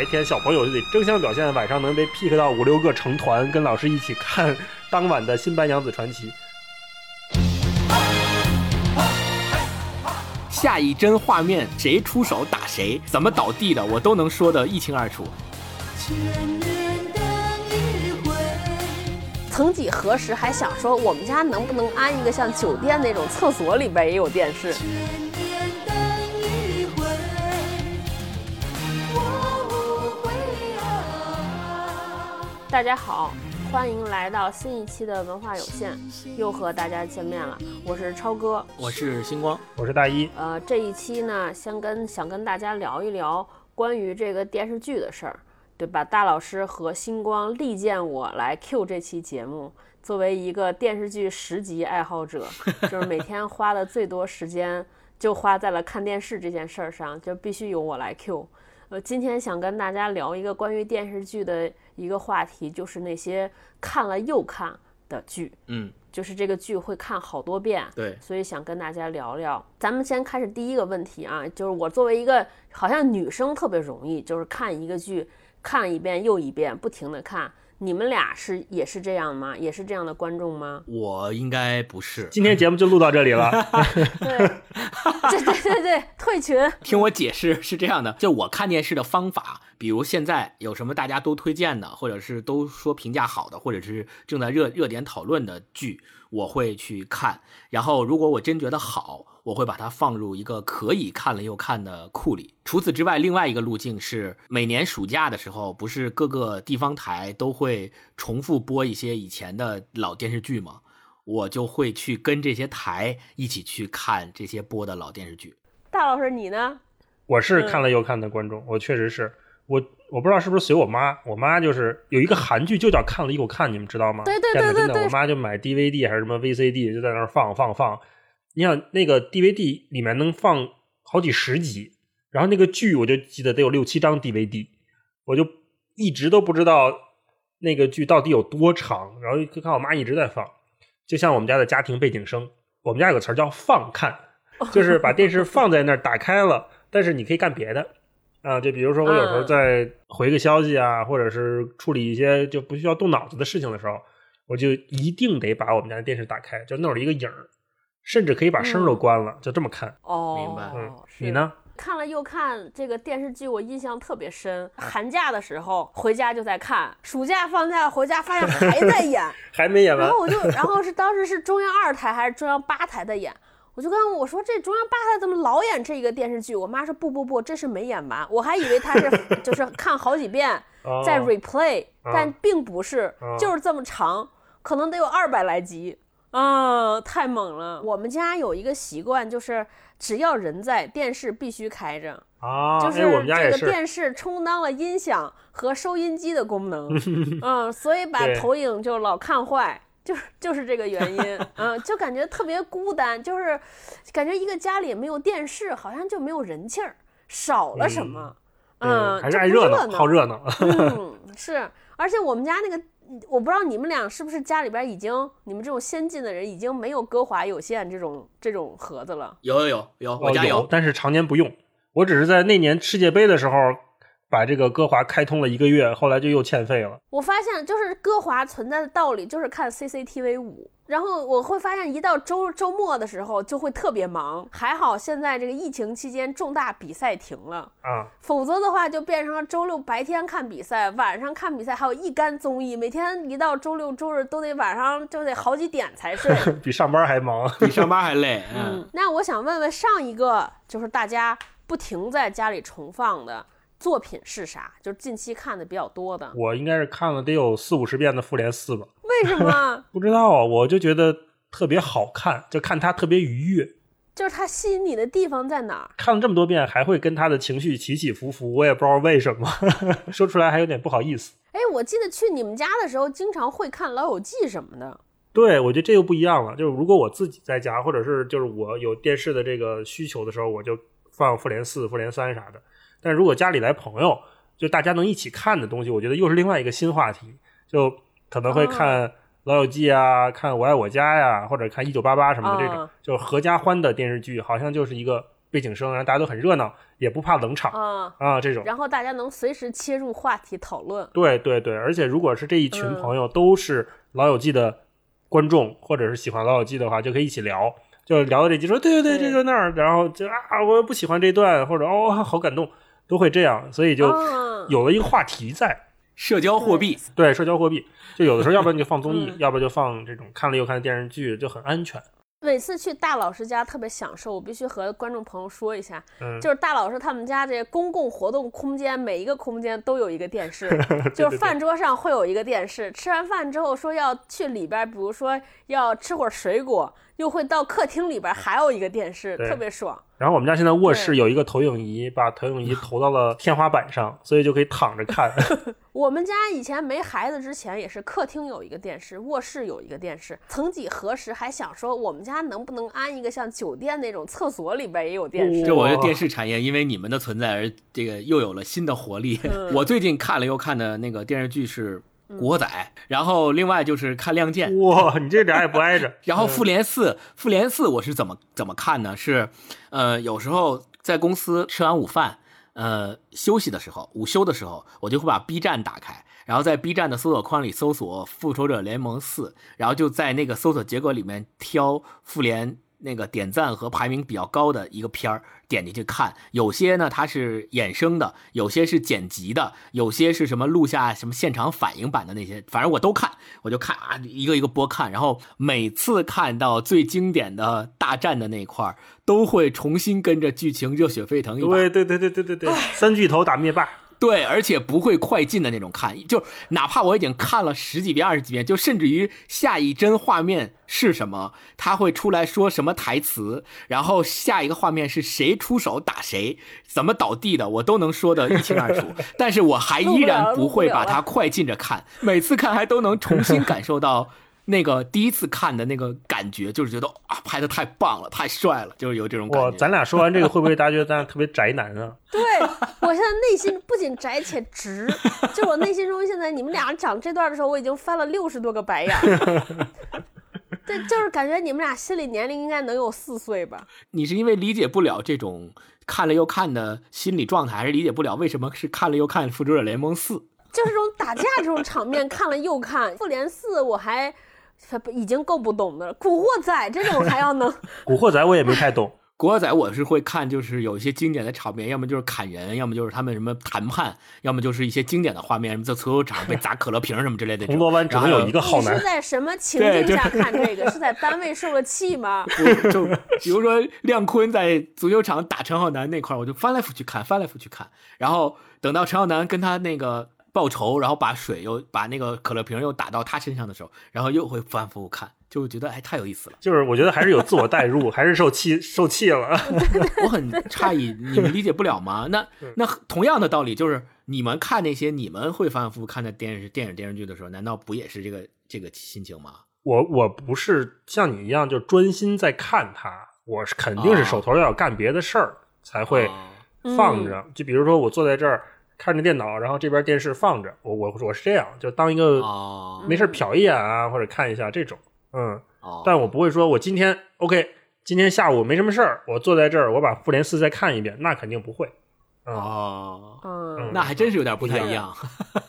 白天小朋友就得争相表现，晚上能被 pick 到五六个成团，跟老师一起看当晚的《新白娘子传奇》。下一帧画面谁出手打谁，怎么倒地的，我都能说得一清二楚。曾几何时，还想说我们家能不能安一个像酒店那种厕所里边也有电视。大家好，欢迎来到新一期的文化有限，又和大家见面了。我是超哥，我是星光，我是大一。呃，这一期呢，先跟想跟大家聊一聊关于这个电视剧的事儿，对吧？大老师和星光力荐我来 Q 这期节目。作为一个电视剧十级爱好者，就是每天花的最多时间就花在了看电视这件事儿上，就必须由我来 Q。呃，今天想跟大家聊一个关于电视剧的一个话题，就是那些看了又看的剧。嗯，就是这个剧会看好多遍。对，所以想跟大家聊聊。咱们先开始第一个问题啊，就是我作为一个好像女生特别容易，就是看一个剧看一遍又一遍，不停的看。你们俩是也是这样吗？也是这样的观众吗？我应该不是。今天节目就录到这里了。对，对对对对，退群。听我解释是这样的，就我看电视的方法，比如现在有什么大家都推荐的，或者是都说评价好的，或者是正在热热点讨论的剧，我会去看。然后如果我真觉得好。我会把它放入一个可以看了又看的库里。除此之外，另外一个路径是每年暑假的时候，不是各个地方台都会重复播一些以前的老电视剧吗？我就会去跟这些台一起去看这些播的老电视剧。大老师，你呢？我是看了又看的观众，我确实是我，我不知道是不是随我妈，我妈就是有一个韩剧就叫看了又看，你们知道吗？对对对对对，我妈就买 DVD 还是什么 VCD，就在那儿放放放。你想那个 DVD 里面能放好几十集，然后那个剧我就记得得有六七张 DVD，我就一直都不知道那个剧到底有多长，然后就看我妈一直在放，就像我们家的家庭背景声。我们家有个词儿叫“放看 ”，就是把电视放在那儿打开了，但是你可以干别的啊，就比如说我有时候在回个消息啊，或者是处理一些就不需要动脑子的事情的时候，我就一定得把我们家的电视打开，就弄了一个影儿。甚至可以把声都关了，就这么看。哦，明白。嗯，你呢？看了又看这个电视剧，我印象特别深。寒假的时候回家就在看，暑假放假回家发现还在演，还没演完。然后我就，然后是当时是中央二台还是中央八台在演，我就跟我说这中央八台怎么老演这个电视剧？我妈说不不不，这是没演完，我还以为他是 就是看好几遍在 replay，但并不是，就是这么长，可能得有二百来集。啊，太猛了！我们家有一个习惯，就是只要人在，电视必须开着啊。就是这个电视充当了音响和收音机的功能，嗯，所以把投影就老看坏，就是就是这个原因。嗯，就感觉特别孤单，就是感觉一个家里没有电视，好像就没有人气儿，少了什么。嗯，还是爱热闹，好热闹。嗯，是，而且我们家那个。我不知道你们俩是不是家里边已经，你们这种先进的人已经没有歌华有线这种这种盒子了。有有有有，我家有，但是常年不用。我只是在那年世界杯的时候。把这个歌华开通了一个月，后来就又欠费了。我发现就是歌华存在的道理就是看 CCTV 五，然后我会发现一到周周末的时候就会特别忙。还好现在这个疫情期间重大比赛停了啊，否则的话就变成了周六白天看比赛，晚上看比赛，还有一干综艺，每天一到周六周日都得晚上就得好几点才睡，比上班还忙，比上班还累。嗯，那我想问问上一个就是大家不停在家里重放的。作品是啥？就是近期看的比较多的。我应该是看了得有四五十遍的《复联四》吧？为什么？不知道啊，我就觉得特别好看，就看它特别愉悦。就是它吸引你的地方在哪儿？看了这么多遍，还会跟他的情绪起起伏伏，我也不知道为什么，说出来还有点不好意思。哎，我记得去你们家的时候，经常会看《老友记》什么的。对，我觉得这又不一样了。就是如果我自己在家，或者是就是我有电视的这个需求的时候，我就放《复联四》《复联三》啥的。但如果家里来朋友，就大家能一起看的东西，我觉得又是另外一个新话题，就可能会看《老友记》啊，看《我爱我家》呀，或者看《一九八八》什么的这种，就是合家欢的电视剧，好像就是一个背景声，然后大家都很热闹，也不怕冷场啊啊这种。然后大家能随时切入话题讨论。对对对，而且如果是这一群嗯朋友都是老友记的观众，或者是喜欢老友记的话，就可以一起聊，就聊到这集说对对对，对这就那儿，然后就啊我不喜欢这段，或者哦好感动，都会这样，所以就啊有了一个话题在。社交货币，对，社交货币，就有的时候 要不然就放综艺，嗯。要不然就放这种看了又看的电视剧，就很安全。每次去大老师家特别享受，我必须和观众朋友说一下，嗯，就是大老师他们家这公共活动空间，每一个空间都有一个电视，就是饭桌上会有一个电视，吃完饭之后说要去里边，比如说要吃会儿水果，又会到客厅里边还有一个电视，特别爽。然后我们家现在卧室有一个投影仪，把投影仪投到了天花板上，所以就可以躺着看。我们家以前没孩子之前也是客厅有一个电视，卧室有一个电视。曾几何时还想说我们家能不能安一个像酒店那种厕所里边也有电视。这我觉得电视产业因为你们的存在而这个又有了新的活力。嗯我最近看了又看的那个电视剧是《古惑仔》，然后另外就是看《亮剑》，哇，你这俩也不挨着。然后《复联四》，《复联四》我是怎么怎么看呢？是，呃，有时候在公司吃完午饭，呃，休息的时候，午休的时候，我就会把 B 站打开，然后在 B 站的搜索框里搜索《复仇者联盟四》，然后就在那个搜索结果里面挑复联那个点赞和排名比较高的一个片儿，点进去看。有些呢它是衍生的，有些是剪辑的，有些是什么录下什么现场反应版的那些，反正我都看，我就看啊，一个一个播看。然后每次看到最经典的大战的那块儿，都会重新跟着剧情热血沸腾一把。对对对对对对对，三巨头打灭霸。对，而且不会快进的那种看，就哪怕我已经看了十几遍、二十几遍，就甚至于下一帧画面是什么，他会出来说什么台词，然后下一个画面是谁出手打谁，怎么倒地的，我都能说得一清二楚。但是我还依然不会把它 快进着看，每次看还都能重新感受到。那个第一次看的那个感觉，就是觉得啊，拍的太棒了，太帅了，就是有这种感，觉。咱俩说完这个，会不会大家觉得咱俩特别宅男啊？对我现在内心不仅宅且直，就我内心中现在你们俩讲这段的时候，我已经翻了六十多个白眼儿。对，就是感觉你们俩心理年龄应该能有四岁吧？你是因为理解不了这种看了又看的心理状态，还是理解不了为什么是看了又看《复仇者联盟四》？就是这种打架这种场面，看了又看。复联四我还已经够不懂的了，古惑仔这种还要能。古惑仔我也没太懂，古惑仔我是会看，就是有一些经典的场面，要么就是砍人，要么就是他们什么谈判，要么就是一些经典的画面，什么在足球场被砸可乐瓶什么之类的。铜锣湾只能有一个好男你是。在什么情境下看这个？是在单位受了气吗？就比如说亮坤在足球场打陈浩南那块儿，我就翻来覆去看，翻来覆去看，然后等到陈浩南跟他那个报仇，然后把水又把那个可乐瓶又打到他身上的时候，然后又会反复看，就觉得哎太有意思了。就是我觉得还是有自我代入，还是受气受气了。我很诧异，你们理解不了吗？那 那同样的道理，就是你们看那些你们会反反复复看的电视、电影、电视剧的时候，难道不也是这个这个心情吗？我我不是像你一样就专心在看它，我是肯定是手头要干别的事儿才会哦放着。就比如说我坐在这儿看着电脑，然后这边电视放着，我我我是这样，就当一个哦没事儿瞟一眼啊，或者看一下这种，嗯。哦，但我不会说，我今天 OK，今天下午没什么事儿，我坐在这儿，我把复联四再看一遍，那肯定不会。啊、哦，嗯，那还真是有点不太一样。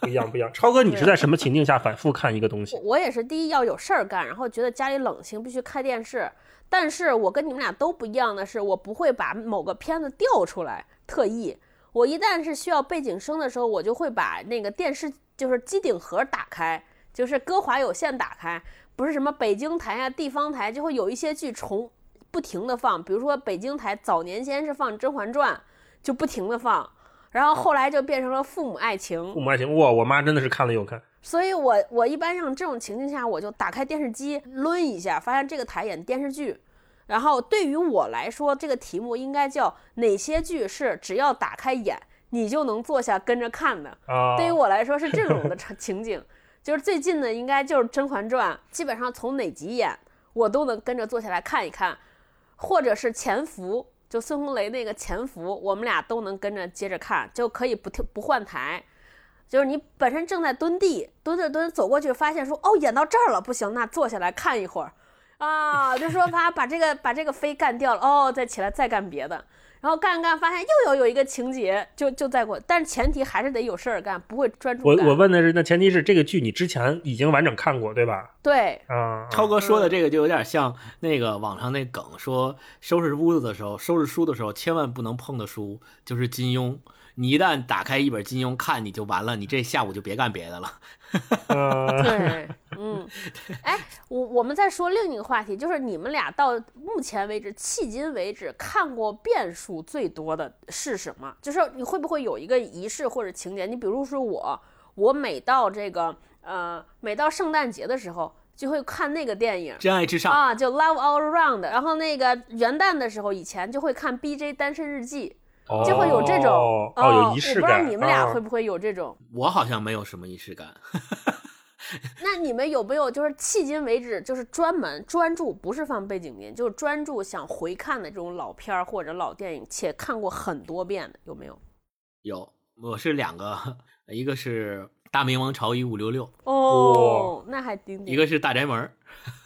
不一样，不一样。超哥，你是在什么情境下反复看一个东西？我也是，第一要有事儿干，然后觉得家里冷清，必须开电视。但是我跟你们俩都不一样的是，我不会把某个片子调出来，特意。我一旦是需要背景声的时候，我就会把那个电视就是机顶盒打开，就是歌华有线打开，不是什么北京台啊、地方台，就会有一些剧重不停的放。比如说北京台早年间是放《甄嬛传》，就不停的放，然后后来就变成了《父母爱情》父母爱情，哇，我妈真的是看了又看。所以我我一般像这种情境下，我就打开电视机抡一下，发现这个台演电视剧。然后对于我来说，这个题目应该叫哪些剧是只要打开演你就能坐下跟着看的。啊，对于我来说是这种的 场情景，就是最近的应该就是《甄嬛传》，基本上从哪集演我都能跟着坐下来看一看，或者是《潜伏》，就孙红雷那个《潜伏》，我们俩都能跟着接着看，就可以不跳不换台。就是你本身正在蹲地，蹲着蹲着走过去，发现说哦演到这儿了，不行，那坐下来看一会儿，啊，就说把把这个把这个飞干掉了，哦，再起来再干别的。然后干干发现又有有一个情节，就就再过，但是前提还是得有事儿干，不会专注我。我问的是，那前提是这个剧你之前已经完整看过，对吧？对，啊，超哥说的这个就有点像那个网上那梗，说收拾屋子的时候，收拾书的时候，千万不能碰的书就是金庸。你一旦打开一本金庸看，你就完了，你这下午就别干别的了。呃，对，嗯，哎，我我们再说另一个话题，就是你们俩到目前为止，迄今为止看过遍数最多的是什么？就是你会不会有一个仪式或者情节？你比如说我，我每到这个呃，每到圣诞节的时候，就会看那个电影。真爱至上，啊，就 Love All Around，然后那个元旦的时候，以前就会看 BJ 单身日记，就会有这种哦，哦有仪式我不知道。你们俩啊会不会有这种？我好像没有什么仪式感。那你们有没有就是迄今为止就是专门专注，不是放背景音，就是专注想回看的这种老片儿或者老电影，且看过很多遍的，有没有？有，我是两个，一个是《大明王朝一五六六》，哦，那还顶顶。一个是《大宅门》。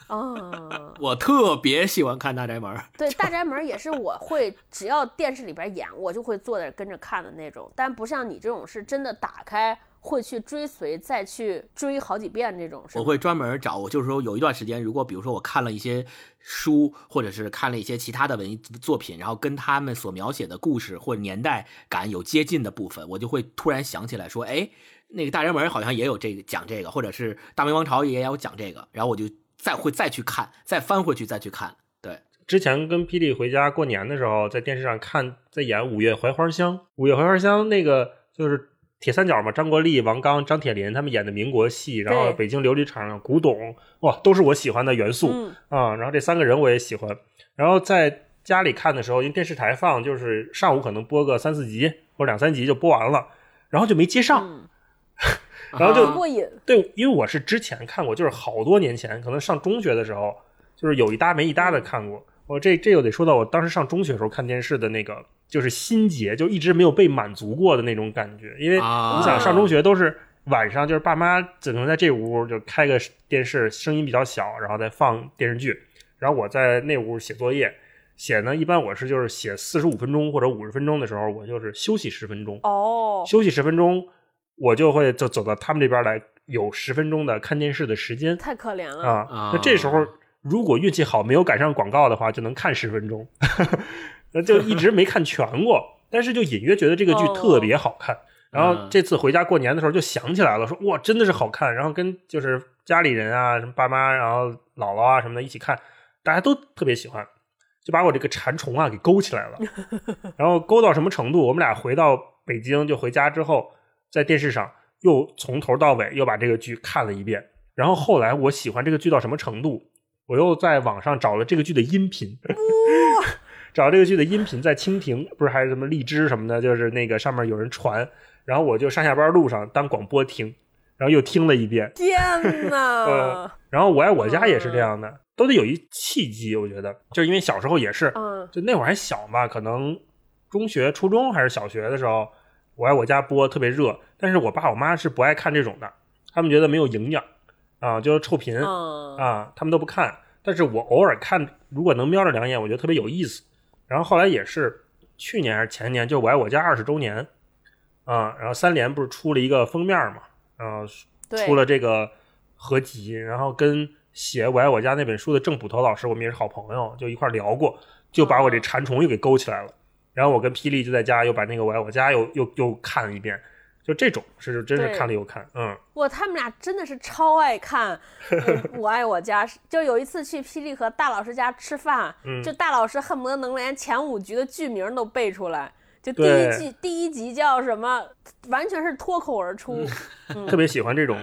啊，我特别喜欢看《大宅门》。对，《大宅门》也是我会只要电视里边演，我就会坐在跟着看的那种，但不像你这种是真的打开会去追随，再去追好几遍这种。我会专门找，我就是说有一段时间，如果比如说我看了一些书，或者是看了一些其他的文艺作品，然后跟他们所描写的故事或者年代感有接近的部分，我就会突然想起来说，哎，那个大宅门好像也有这个讲这个，或者是大明王朝也有讲这个，然后我就再会再去看，再翻回去再去看。对，之前跟霹雳回家过年的时候，在电视上看，在演《五月槐花香》。《五月槐花香》那个就是铁三角嘛，张国立、王刚、张铁林他们演的民国戏，然后北京琉璃厂上古董，哇，都是我喜欢的元素嗯啊、然后这三个人我也喜欢。然后在家里看的时候，因为电视台放，就是上午可能播个三四集或者两三集就播完了，然后就没接上。嗯，然后就啊过瘾。对，因为我是之前看过，就是好多年前，可能上中学的时候，就是有一搭没一搭的看过。我这这又得说到我当时上中学的时候看电视的那个，就是心结，就一直没有被满足过的那种感觉。因为啊你想上中学都是晚上，就是爸妈只能在这屋就开个电视，声音比较小，然后再放电视剧，然后我在那屋写作业。写呢，一般我是就是写四十五分钟或者五十分钟的时候，我就是休息十分钟。哦，休息十分钟，我就会就走到他们这边来，有十分钟的看电视的时间太可怜了。啊。啊那这时候如果运气好，没有赶上广告的话，就能看十分钟。那就一直没看全过，但是就隐约觉得这个剧哦特别好看。然后嗯这次回家过年的时候就想起来了，说哇，真的是好看。然后跟就是家里人啊，什么爸妈，然后姥姥啊什么的一起看，大家都特别喜欢，就把我这个馋虫啊给勾起来了。然后勾到什么程度？我们俩回到北京就回家之后，在电视上又从头到尾又把这个剧看了一遍。然后后来我喜欢这个剧到什么程度？我又在网上找了这个剧的音频，找这个剧的音频在蜻蜓，不是还是什么荔枝什么的，就是那个上面有人传，然后我就上下班路上当广播听，然后又听了一遍。天哪 呃！然后我爱我家也是这样的，都得有一契机，我觉得，就是因为小时候也是，嗯，就那会儿还小嘛，可能中学、初中还是小学的时候，我爱我家播特别热，但是我爸我妈是不爱看这种的，他们觉得没有营养啊，就是臭贫、嗯啊，他们都不看。但是我偶尔看，如果能瞄着两眼，我觉得特别有意思。然后后来也是去年还是前年，就我爱我家二十周年啊，然后三联不是出了一个封面嘛，然后，出了这个合集，然后跟写《我爱我家》那本书的郑捕头老师，我们也是好朋友，就一块聊过，就把我这馋虫又给勾起来了。然后我跟霹雳就在家又把那个《我爱我家又》又又看了一遍，就这种是真是看了又看，嗯，哇，他们俩真的是超爱看呃 我爱我家》。就有一次去霹雳和大老师家吃饭，嗯就大老师恨不得能连前五局的剧名都背出来。就第一季第一集叫什么，完全是脱口而出。嗯 特别喜欢这种，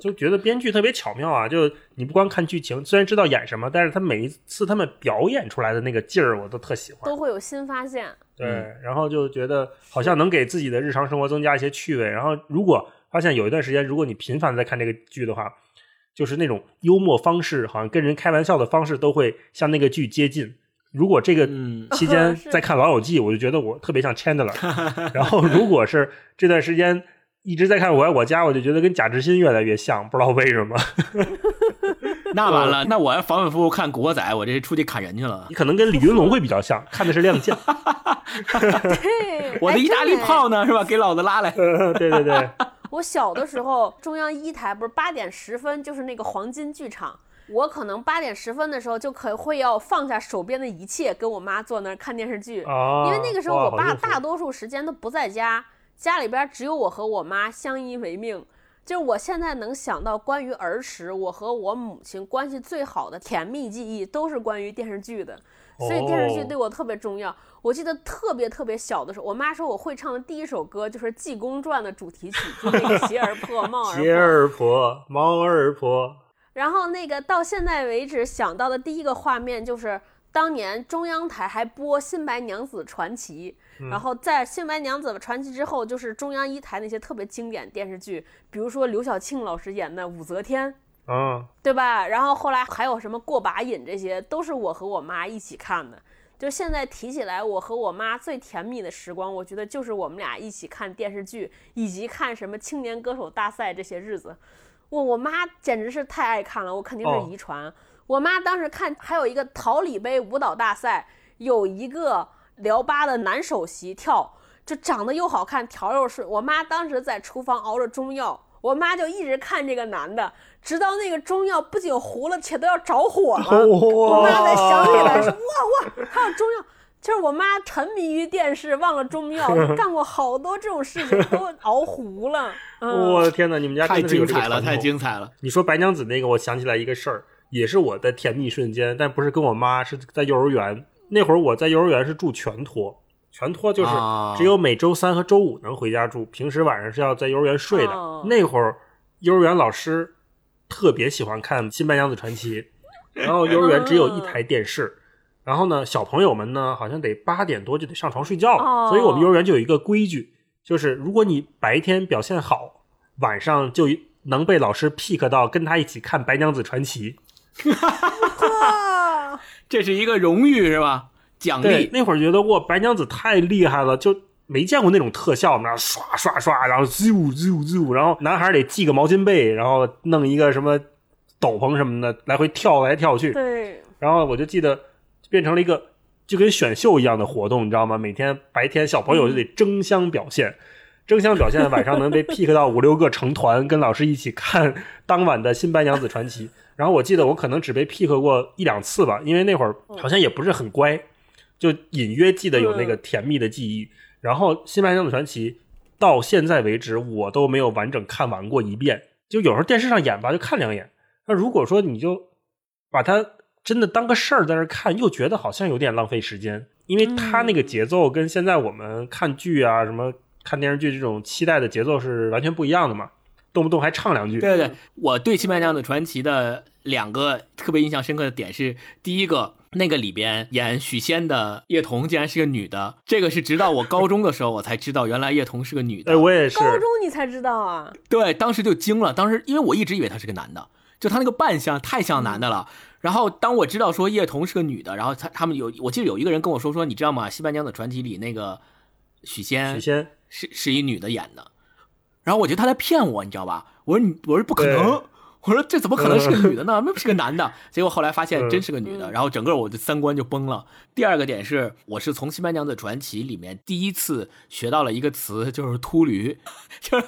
就觉得编剧特别巧妙啊。就你不光看剧情，虽然知道演什么，但是他每一次他们表演出来的那个劲儿，我都特喜欢。都会有新发现。对，嗯然后就觉得好像能给自己的日常生活增加一些趣味。然后如果发现有一段时间，如果你频繁地在看这个剧的话，就是那种幽默方式，好像跟人开玩笑的方式都会向那个剧接近。如果这个嗯期 间在看《老友记》，我就觉得我特别像 Chandler。然后如果是这段时间一直在看《我爱我家》，我就觉得跟贾志新越来越像，不知道为什么。那完了，那我要反反复复看《古惑仔》，我这出去砍人去了你。可能跟李云龙会比较像，看的是《亮剑 》。对，我的意大利炮呢？是吧？给老子拉来。对对对，我小的时候，中央一台不是八点十分就是那个黄金剧场，我可能八点十分的时候就可会要放下手边的一切，跟我妈坐那儿看电视剧，啊，因为那个时候我爸大多数时间都不在家，家里边只有我和我妈相依为命。就是我现在能想到关于儿时我和我母亲关系最好的甜蜜记忆，都是关于电视剧的。所以电视剧哦对我特别重要。我记得特别特别小的时候，我妈说我会唱的第一首歌就是《济公传》的主题曲，就那个鞋儿破帽儿鞋。儿破，帽儿破，然后那个到现在为止想到的第一个画面就是当年中央台还播《新白娘子传奇》，然后在《新白娘子传奇》之后，就是中央一台那些特别经典电视剧，比如说刘晓庆老师演的《武则天》。啊，对吧？然后后来还有什么过把瘾，这些都是我和我妈一起看的。就现在提起来，我和我妈最甜蜜的时光，我觉得就是我们俩一起看电视剧，以及看什么青年歌手大赛这些日子。我我妈简直是太爱看了，我肯定哦是遗传。我妈当时看还有一个桃李杯舞蹈大赛，有一个辽巴的男首席跳，就长得又好看，条又顺。我妈当时在厨房熬着中药，我妈就一直看这个男的，直到那个中药不仅糊了，且都要着火了。我妈才想起来说：“哇哇，还有中药。”就是我妈沉迷于电视，忘了中药，干过好多这种事情，都熬糊了。嗯，我的天哪，你们家太精彩了，太精彩了！你说白娘子那个，我想起来一个事儿，也是我的甜蜜瞬间，但不是跟我妈，是在幼儿园那会儿，我在幼儿园是住全托，全托就是啊只有每周三和周五能回家住，平时晚上是要在幼儿园睡的。哦那会儿幼儿园老师特别喜欢看《新白娘子传奇》，然后幼儿园只有一台电视。然后呢，小朋友们呢，好像得八点多就得上床睡觉了，哦所以我们幼儿园就有一个规矩，就是如果你白天表现好，晚上就能被老师 pick 到跟他一起看《白娘子传奇》。哇，这是一个荣誉是吧？奖励，那会儿觉得哇，白娘子太厉害了，就没见过那种特效，那刷刷刷，然后啾啾啾，然后男孩得系个毛巾被，然后弄一个什么斗篷什么的，来回跳来跳去。对，然后我就记得变成了一个就跟选秀一样的活动，你知道吗？每天白天小朋友就得争相表现，争相表现，晚上能被 pick 到五六个成团，跟老师一起看当晚的《新白娘子传奇》。然后我记得我可能只被 pick 过一两次吧，因为那会儿好像也不是很乖，就隐约记得有那个甜蜜的记忆。然后《新白娘子传奇》到现在为止，我都没有完整看完过一遍。就有时候电视上演吧，就看两眼。那如果说你就把它真的当个事儿在那儿看，又觉得好像有点浪费时间，因为他那个节奏跟现在我们看剧啊、什么看电视剧这种期待的节奏是完全不一样的嘛，动不动还唱两句。对对，我对《新白娘子传奇》的两个特别印象深刻的点是，第一个，那个里边演许仙的叶童竟然是个女的，这个是直到我高中的时候我才知道，原来叶童是个女的。哎，我也是高，中你才知道啊？对，当时就惊了，当时因为我一直以为他是个男的，就他那个扮相太像男的了。然后当我知道说叶童是个女的，然后他他们有，我记得有一个人跟我说说，你知道吗？《西班牙的传奇》里那个许仙。许仙。是是一女的演的，然后我觉得他在骗我，你知道吧？我说你，我说不可能，我说这怎么可能是个女的呢？那不是个男的。结果后来发现真是个女的，嗯然后整个我的三观就崩了。第二个点是，我是从《新白娘子传奇》里面第一次学到了一个词，就是秃驴，就是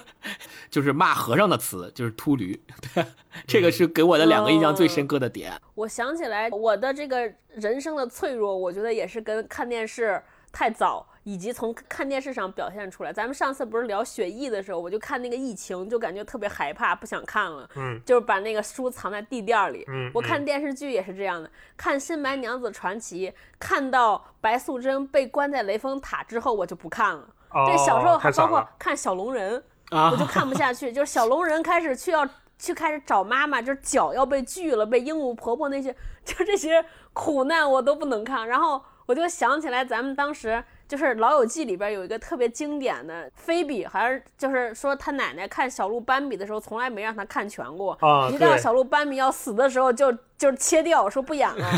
就是骂和尚的词，就是秃驴。对，这个是给我的两个印象最深刻的点。我想起来，我的这个人生的脆弱，我觉得也是跟看电视太早，以及从看电视上表现出来。咱们上次不是聊雪疫的时候，我就看那个疫情，就感觉特别害怕，不想看了。嗯，就是把那个书藏在地垫儿里。嗯我看电视剧也是这样的，看《新白娘子传奇》，看到白素贞被关在雷峰塔之后，我就不看了。哦这小时候还包括。看小龙人，啊我就看不下去。就是小龙人开始去要去开始找妈妈，就是脚要被锯了，被鹦鹉婆婆那些，就这些苦难我都不能看。然后我就想起来，咱们当时就是《老友记》里边有一个特别经典的菲比，好像是就是说他奶奶看小鹿斑比的时候，从来没让他看全过。啊一到对小鹿斑比要死的时候就，就是切掉，说不演了。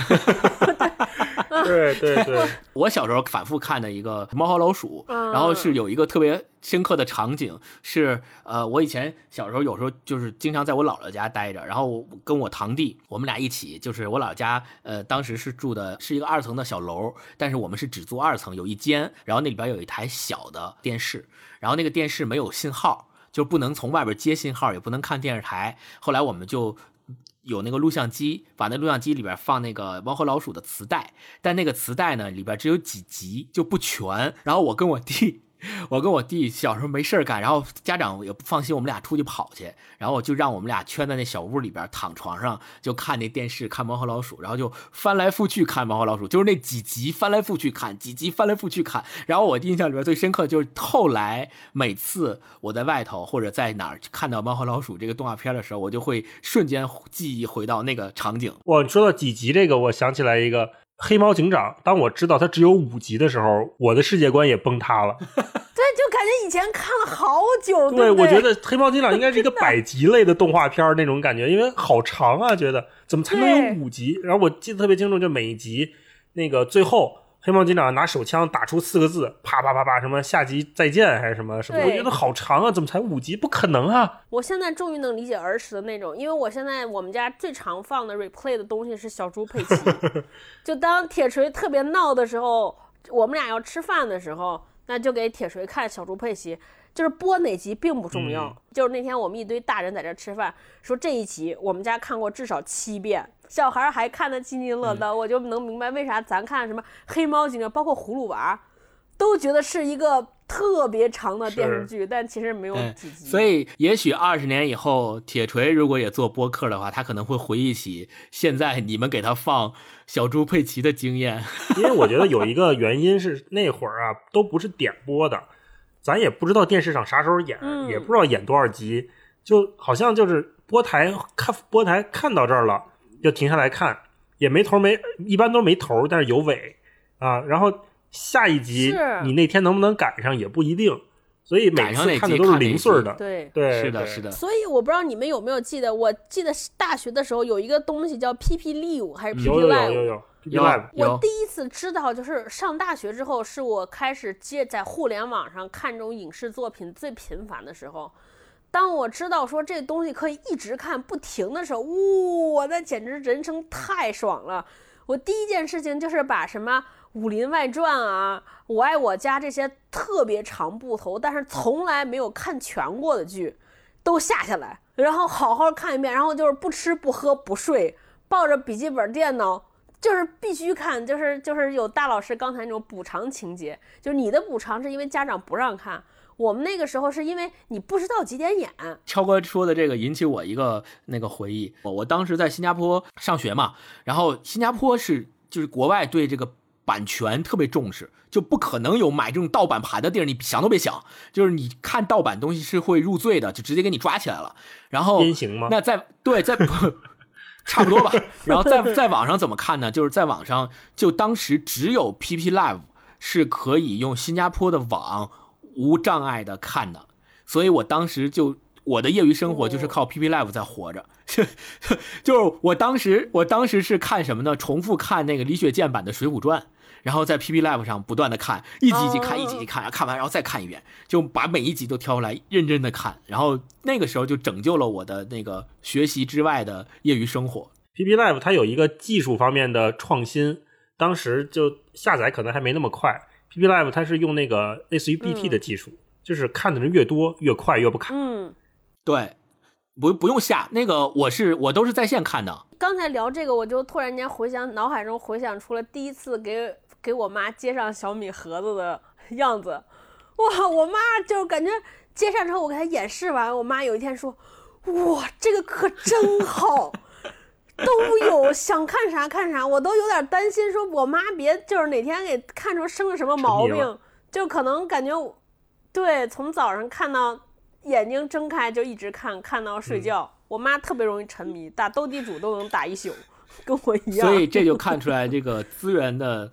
对对对对，我小时候反复看的一个《猫和老鼠》，然后是有一个特别深刻的场景，是呃，我以前小时候有时候就是经常在我姥姥家待着，然后跟我堂弟，我们俩一起，就是我姥姥家，呃，当时是住的是一个二层的小楼，但是我们是只租二层，有一间，然后那里边有一台小的电视，然后那个电视没有信号，就不能从外边接信号，也不能看电视台，后来我们就。有那个录像机，把那录像机里边放那个《猫和老鼠》的磁带，但那个磁带呢里边只有几集，就不全。然后我跟我弟。我跟我弟小时候没事干，然后家长也不放心我们俩出去跑去，然后就让我们俩圈在那小屋里边，躺床上就看那电视，看《猫和老鼠》，然后就翻来覆去看《猫和老鼠》，就是那几集翻来覆去看，几集翻来覆去看。然后我印象里边最深刻就是后来每次我在外头或者在哪儿看到《猫和老鼠》这个动画片的时候，我就会瞬间记忆回到那个场景。我说到几集这个，我想起来一个。黑猫警长，当我知道它只有五集的时候，我的世界观也崩塌了。对，就感觉以前看了好久。对，我觉得黑猫警长应该是一个百集类的动画片那种感觉，因为好长啊，觉得怎么才能有五集？然后我记得特别清楚，就每一集那个最后。黑猫警长拿手枪打出四个字，啪啪啪啪，什么下集再见还是什么什么？我觉得好长啊，怎么才五集？不可能啊！我现在终于能理解儿时的那种，因为我现在我们家最常放的 replay 的东西是小猪佩奇。就当铁锤特别闹的时候，我们俩要吃饭的时候，那就给铁锤看小猪佩奇。就是播哪集并不重要，就是那天我们一堆大人在这吃饭，说这一集我们家看过至少七遍，小孩还看得津津乐道，我就能明白为啥咱看什么黑猫警长，包括葫芦娃，都觉得是一个特别长的电视剧，但其实没有几集。所以也许二十年以后，铁锤如果也做播客的话，他可能会回忆起现在你们给他放小猪佩奇的经验，因为我觉得有一个原因是那会儿啊都不是点播的。咱也不知道电视上啥时候演，也不知道演多少集，就好像就是播台看播台看到这儿了，就停下来看，也没头没，一般都没头，但是有尾啊。然后下一集你那天能不能赶上也不一定，所以每次看的都是零碎的。对对，是的，是的。所以我不知道你们有没有记得，我记得大学的时候有一个东西叫 PP Live 还是 PP Live？有有有有。我第一次知道，就是上大学之后，是我开始接在互联网上看这种影视作品最频繁的时候。当我知道说这东西可以一直看不停的时候，哇，那简直人生太爽了！我第一件事情就是把什么《武林外传》啊、《我爱我家》这些特别长部头，但是从来没有看全过的剧，都下下来，然后好好看一遍，然后就是不吃不喝不睡，抱着笔记本电脑。就是必须看，就是就是有大老师刚才那种补偿情节，就是你的补偿是因为家长不让看，我们那个时候是因为你不知道几点演。超哥说的这个引起我一个那个回忆，我我当时在新加坡上学嘛，然后新加坡是就是国外对这个版权特别重视，就不可能有买这种盗版盘的地儿，你想都别想，就是你看盗版东西是会入罪的，就直接给你抓起来了。然后鞭刑吗？那在对在。差不多吧，然后在在网上怎么看呢？就是在网上，就当时只有 PP Live 是可以用新加坡的网无障碍的看的，所以我当时就我的业余生活就是靠 PP Live 在活着，就是我当时我当时是看什么呢？重复看那个李雪健版的《水浒传》。然后在 PP Live 上不断的看，一集一集看，一集一集看，看完然后再看一遍，就把每一集都挑出来认真的看。然后那个时候就拯救了我的那个学习之外的业余生活。PP Live 它有一个技术方面的创新，当时就下载可能还没那么快。PP Live 它是用那个类似于 BT 的技术，就是看的人越多越快越不卡。嗯，对，不不用下那个，我是我都是在线看的。刚才聊这个，我就突然间回想，脑海中回想出了第一次给。给我妈接上小米盒子的样子，哇！我妈就感觉接上之后，我给她演示完，我妈有一天说：“哇，这个可真好，都有想看啥看啥。”我都有点担心，说我妈别就是哪天给看出生了什么毛病，就可能感觉对，从早上看到眼睛睁开就一直看，看到睡觉。我妈特别容易沉迷，打斗地主都能打一宿，跟我一样。所以这就看出来这个资源的。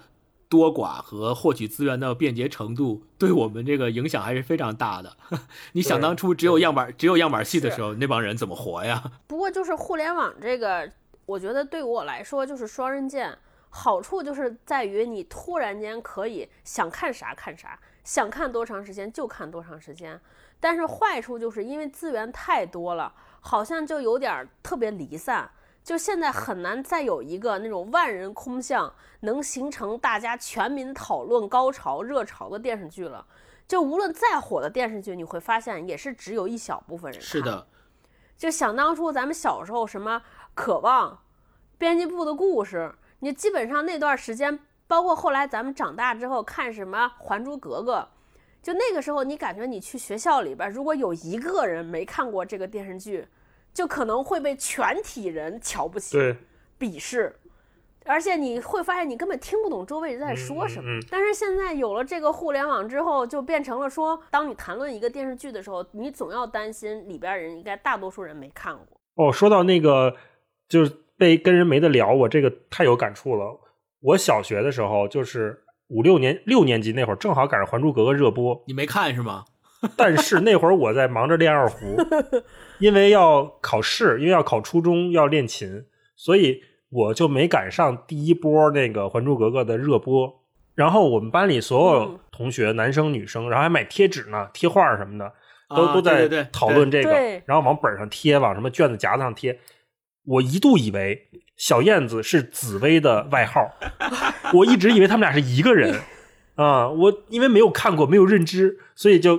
多寡和获取资源的便捷程度，对我们这个影响还是非常大的。你想当初只有样板只有样板戏的时候，那帮人怎么活呀？不过就是互联网这个，我觉得对我来说就是双刃剑。好处就是在于你突然间可以想看啥看啥，想看多长时间就看多长时间。但是坏处就是因为资源太多了，好像就有点特别离散。就现在很难再有一个那种万人空巷，能形成大家全民讨论高潮热潮的电视剧了。就无论再火的电视剧，你会发现也是只有一小部分人看。是的，就想当初咱们小时候什么渴望、编辑部的故事，你基本上那段时间，包括后来咱们长大之后看什么《还珠格格》，就那个时候你感觉你去学校里边，如果有一个人没看过这个电视剧，就可能会被全体人瞧不起、对，鄙视。而且你会发现，你根本听不懂周围人在说什么。嗯嗯嗯但是现在有了这个互联网之后，就变成了说，当你谈论一个电视剧的时候，你总要担心里边人应该大多数人没看过。哦，说到那个，就是被跟人没得聊，我这个太有感触了。我小学的时候，就是五六年六年级那会儿，正好赶上《还珠格格》热播，你没看是吗？但是那会儿我在忙着练二胡，因为要考试，因为要考初中要练琴，所以我就没赶上第一波那个《还珠格格》的热播。然后我们班里所有嗯同学，男生女生，然后还买贴纸呢、贴画什么的，都、啊都在讨论这个，对然后往本上贴，往什么卷子夹子上贴。我一度以为小燕子是紫薇的外号，我一直以为他们俩是一个人啊。我因为没有看过，没有认知，所以就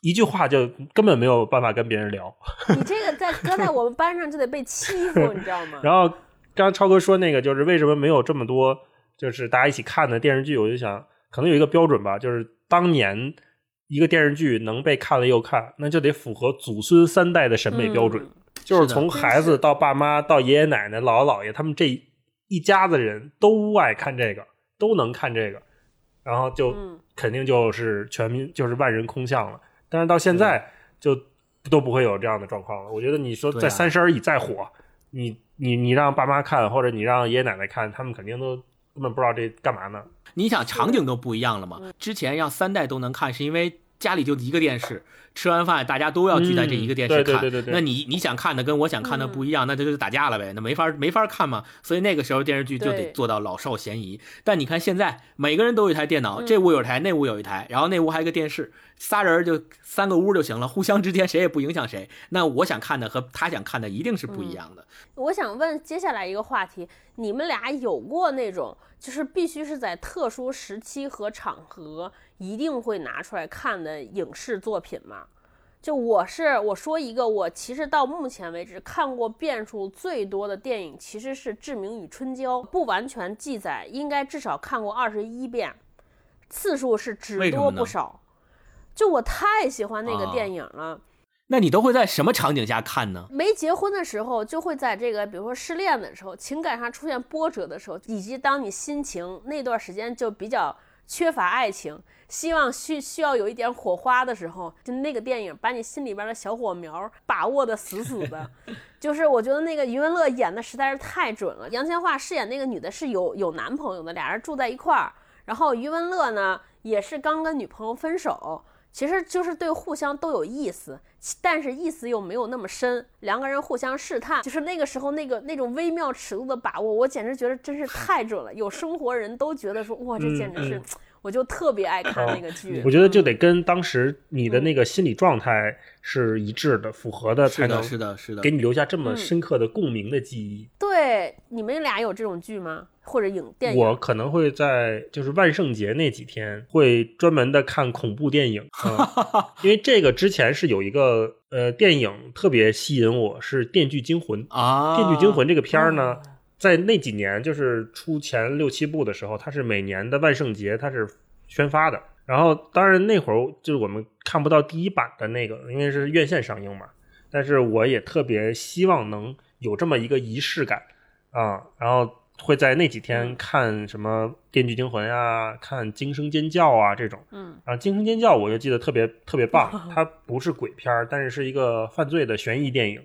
一句话就根本没有办法跟别人聊。你这个在搁在我们班上就得被欺负，你知道吗？然后刚刚超哥说那个，就是为什么没有这么多就是大家一起看的电视剧？我就想，可能有一个标准吧，就是当年一个电视剧能被看了又看，那就得符合祖孙三代的审美标准。嗯就是从孩子到爸妈到爷爷奶奶、姥姥姥爷，他们这一家子人都爱看这个，都能看这个，然后就嗯肯定就是全民就是万人空巷了。但是到现在就都不会有这样的状况了。我觉得你说在三十而已再火，你你你让爸妈看或者你让爷爷奶奶看，他们肯定都根本不知道这干嘛呢。你想场景都不一样了嘛？之前让三代都能看，是因为家里就一个电视，吃完饭大家都要聚在这一个电视嗯对对看。对对对那你你想看的跟我想看的不一样，那这就是打架了呗，那没法没法看嘛。所以那个时候电视剧就得做到老少咸宜。但你看现在，每个人都有一台电脑，嗯这屋有一台，那屋有一台，然后那屋还有一个电视，仨人就三个屋就行了，互相之间谁也不影响谁。那我想看的和他想看的一定是不一样的。我想问接下来一个话题，你们俩有过那种就是必须是在特殊时期和场合一定会拿出来看的影视作品吗？就我是我说一个，我其实到目前为止看过遍数最多的电影，其实是《志明与春娇》，不完全记载，应该至少看过二十一遍，次数是只多不少。就我太喜欢那个啊电影了，那你都会在什么场景下看呢？没结婚的时候，就会在这个，比如说失恋的时候，情感上出现波折的时候，以及当你心情那段时间就比较缺乏爱情，希望需需要有一点火花的时候，就那个电影把你心里边的小火苗把握的死死的。就是我觉得那个余文乐演的实在是太准了，杨千嬅饰演那个女的是有有男朋友的，俩人住在一块儿，然后余文乐呢也是刚跟女朋友分手。其实就是对互相都有意思，但是意思又没有那么深，两个人互相试探，就是那个时候那个那种微妙尺度的把握，我简直觉得真是太准了。有生活人都觉得说，哇，这简直是，嗯我就特别爱看那个剧。我觉得就嗯得跟当时你的那个心理状态是一致的、符合的，才，能是的，是的给。你留下这么嗯深刻的共鸣的记忆。对你们俩有这种剧吗？或者影电影？我可能会在就是万圣节那几天会专门的看恐怖电影，嗯、因为这个之前是有一个呃电影特别吸引我，是《电锯惊魂》。啊，《电锯惊魂》这个片儿哦呢，在那几年就是出前六七部的时候，它是每年的万圣节它是宣发的。然后当然那会儿就是我们看不到第一版的那个，因为是院线上映嘛。但是我也特别希望能有这么一个仪式感啊，然后会在那几天嗯看什么《电锯惊魂》啊，看《惊声尖叫》啊这种。嗯啊，《惊声尖叫》我就记得特别特别棒，它不是鬼片儿，但是是一个犯罪的悬疑电影。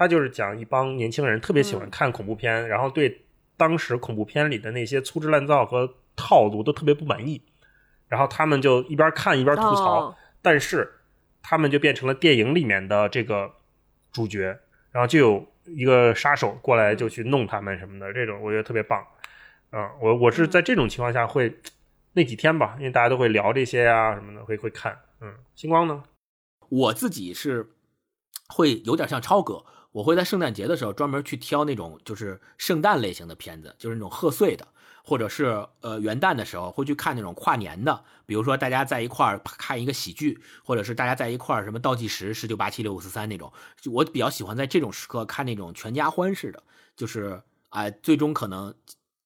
它就是讲一帮年轻人特别喜欢嗯看恐怖片，然后对当时恐怖片里的那些粗制滥造和套路都特别不满意，然后他们就一边看一边吐槽，哦但是他们就变成了电影里面的这个主角，然后就有一个杀手过来就去弄他们什么的，这种我觉得特别棒。嗯，我我是在这种情况下会那几天吧，因为大家都会聊这些啊什么的，会会看。嗯，星光呢？我自己是会有点像超哥，我会在圣诞节的时候专门去挑那种就是圣诞类型的片子，就是那种贺岁的，或者是呃元旦的时候会去看那种跨年的，比如说大家在一块儿看一个喜剧，或者是大家在一块儿什么倒计时十九八七六五四三那种，我比较喜欢在这种时刻看那种全家欢式的，就是哎、最终可能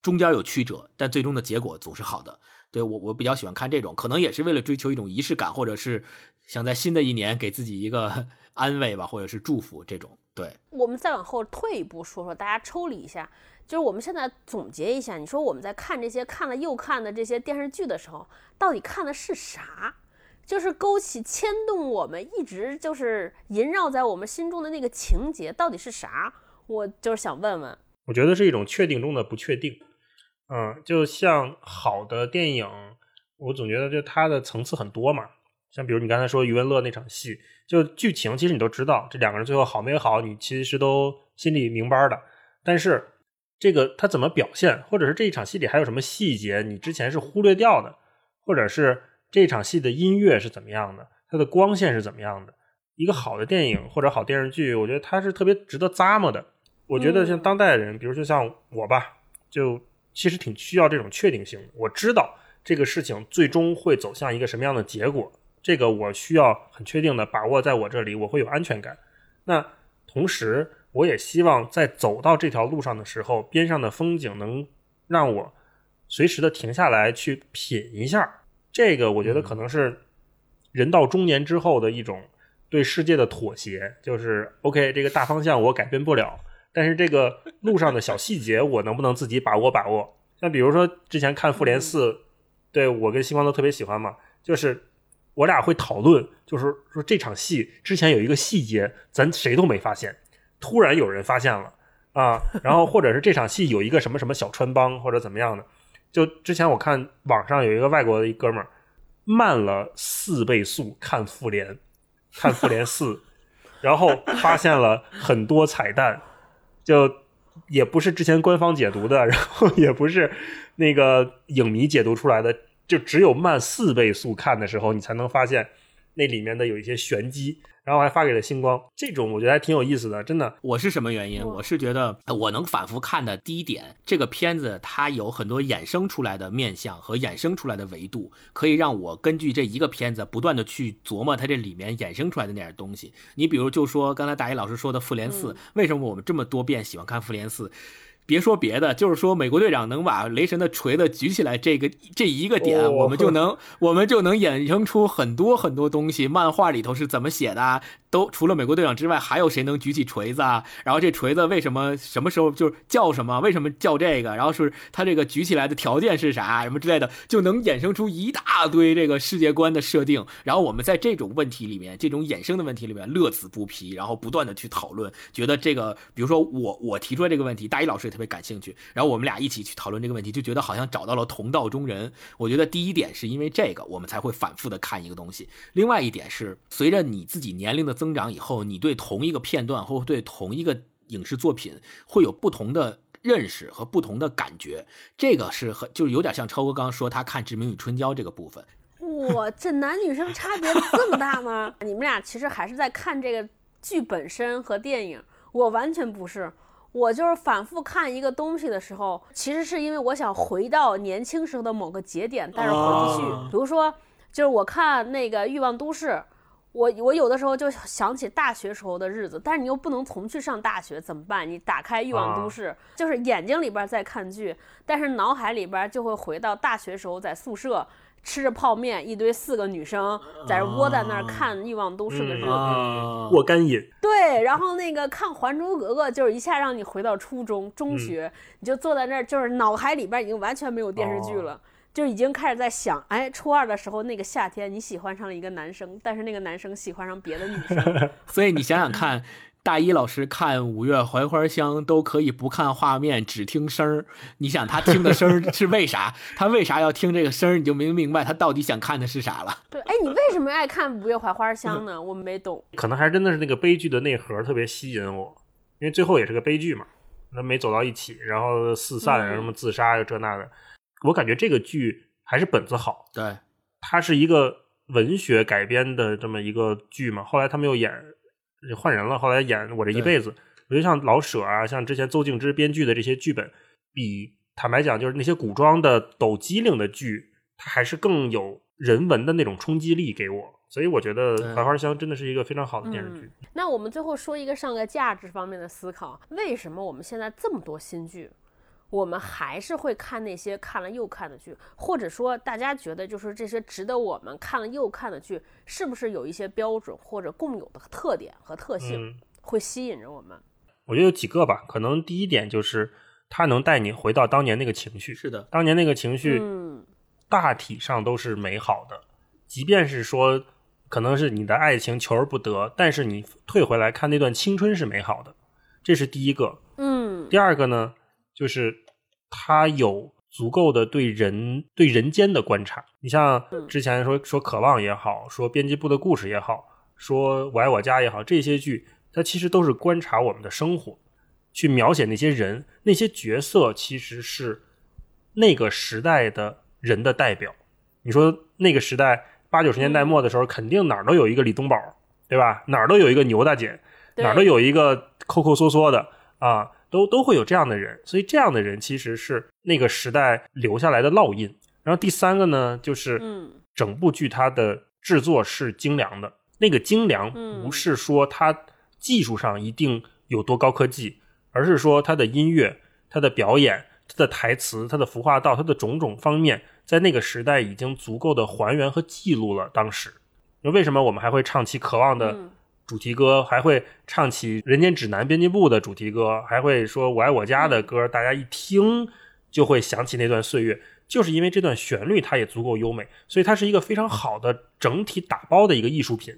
中间有曲折，但最终的结果总是好的。对我我比较喜欢看这种，可能也是为了追求一种仪式感，或者是想在新的一年给自己一个 安慰吧，或者是祝福这种。对，我们再往后退一步说说，大家抽离一下，就是我们现在总结一下，你说我们在看这些看了又看的这些电视剧的时候，到底看的是啥？就是勾起、牵动我们一直就是萦绕在我们心中的那个情节到底是啥？我就是想问问，我觉得是一种确定中的不确定。嗯，就像好的电影，我总觉得就它的层次很多嘛。像比如你刚才说余文乐那场戏，就剧情其实你都知道，这两个人最后好没好，你其实都心里明白的。但是这个他怎么表现，或者是这一场戏里还有什么细节你之前是忽略掉的，或者是这场戏的音乐是怎么样的，它的光线是怎么样的？一个好的电影或者好电视剧，我觉得它是特别值得咂摸的。我觉得像当代人，比如说像我吧，就其实挺需要这种确定性的。我知道这个事情最终会走向一个什么样的结果，这个我需要很确定的把握在我这里，我会有安全感。那同时，我也希望在走到这条路上的时候，边上的风景能让我随时的停下来去品一下。这个我觉得可能是人到中年之后的一种对世界的妥协，就是 OK，这个大方向我改变不了，但是这个路上的小细节我能不能自己把握把握？像比如说之前看《复联四》，对我跟星光都特别喜欢嘛，就是我俩会讨论，就是说这场戏之前有一个细节，咱谁都没发现，突然有人发现了啊，然后或者是这场戏有一个什么什么小穿帮或者怎么样的，就之前我看网上有一个外国的一哥们儿慢了四倍速看复联，看复联四，然后发现了很多彩蛋，就也不是之前官方解读的，然后也不是那个影迷解读出来的，就只有慢四倍速看的时候，你才能发现那里面的有一些玄机。然后还发给了星光，这种我觉得还挺有意思的，真的。我是什么原因？我是觉得呃我能反复看的第一点，这个片子它有很多衍生出来的面相和衍生出来的维度，可以让我根据这一个片子不断的去琢磨它这里面衍生出来的那点东西。你比如就说刚才大一老师说的《复联四》嗯为什么我们这么多遍喜欢看《复联四》？别说别的，就是说美国队长能把雷神的锤子举起来，这个这一个点，哦我们就 能我们就能衍生出很多很多东西。漫画里头是怎么写的啊？都除了美国队长之外，还有谁能举起锤子啊？然后这锤子为什么什么时候就是叫什么？为什么叫这个？然后是他这个举起来的条件是啥？什么之类的，就能衍生出一大堆这个世界观的设定。然后我们在这种问题里面，这种衍生的问题里面乐此不疲，然后不断的去讨论，觉得这个，比如说我我提出来这个问题，大一老师也特别感兴趣，然后我们俩一起去讨论这个问题，就觉得好像找到了同道中人。我觉得第一点是因为这个，我们才会反复的看一个东西。另外一点是，随着你自己年龄的增长以后，你对同一个片段或对同一个影视作品会有不同的认识和不同的感觉。这个是很就是有点像超哥刚刚说他看《志明与春娇》这个部分，哇，这男女生差别这么大吗？你们俩其实还是在看这个剧本身和电影，我完全不是。我就是反复看一个东西的时候，其实是因为我想回到年轻时候的某个节点，但是回不去。啊比如说，就是我看那个《欲望都市》，我我有的时候就想起大学时候的日子，但是你又不能重去上大学，怎么办？你打开《欲望都市》就是眼睛里边在看剧，但是脑海里边就会回到大学时候在宿舍吃着泡面，一堆四个女生在这窝在那儿看《欲望都市》的日子。啊。过干瘾，对，然后那个看《还珠格格》，就是一下让你回到初中、嗯。中学，你就坐在那儿，就是脑海里边已经完全没有电视剧哦。了。就已经开始在想，哎，初二的时候那个夏天，你喜欢上了一个男生，但是那个男生喜欢上别的女生，所以你想想看，大一老师看《五月槐花香》都可以不看画面，只听声儿。你想他听的声儿是为啥？他为啥要听这个声儿？你就没明白他到底想看的是啥了。对，哎，你为什么爱看《五月槐花香》呢？我没懂。可能还真的是那个悲剧的内核特别吸引我，因为最后也是个悲剧嘛。那没走到一起，然后四散，嗯然后什么自杀呀这那的。我感觉这个剧还是本子好，对，它是一个文学改编的这么一个剧嘛。后来他们又演换人了，后来演《我这一辈子》，我觉得像老舍啊，像之前邹静之编剧的这些剧本，比坦白讲，就是那些古装的抖机灵的剧，它还是更有人文的那种冲击力给我。所以我觉得对《槐花香》真的是一个非常好的电视剧。那我们最后说一个上个价值方面的思考：为什么我们现在这么多新剧，我们还是会看那些看了又看的剧？或者说，大家觉得就是这些值得我们看了又看的剧，是不是有一些标准或者共有的特点和特性，嗯，会吸引着我们？我觉得有几个吧，可能第一点就是它能带你回到当年那个情绪，是的，当年那个情绪嗯大体上都是美好的，即便是说可能是你的爱情求而不得，但是你退回来看那段青春是美好的，这是第一个。嗯第二个呢，就是他有足够的对人对人间的观察。你像嗯之前说说渴望也好，说编辑部的故事也好，说我爱我家也好，这些剧它其实都是观察我们的生活，去描写那些人、那些角色，其实是那个时代的人的代表。你说那个时代八九十年代末的时候，肯定哪儿都有一个李东宝，对吧？哪儿都有一个牛大姐，哪儿都有一个抠抠缩缩的啊，都都会有这样的人，所以这样的人其实是那个时代留下来的烙印。然后第三个呢，就是嗯整部剧它的制作是精良的，那个精良嗯不是说它技术上一定有多高科技，而是说它的音乐、它的表演、它的台词、它的服化道、它的种种方面，在那个时代已经足够的还原和记录了当时。那为什么我们还会唱起《渴望》的嗯主题歌，还会唱起《人间指南》编辑部的主题歌，还会说我爱我家的歌，大家一听就会想起那段岁月，就是因为这段旋律它也足够优美，所以它是一个非常好的整体打包的一个艺术品。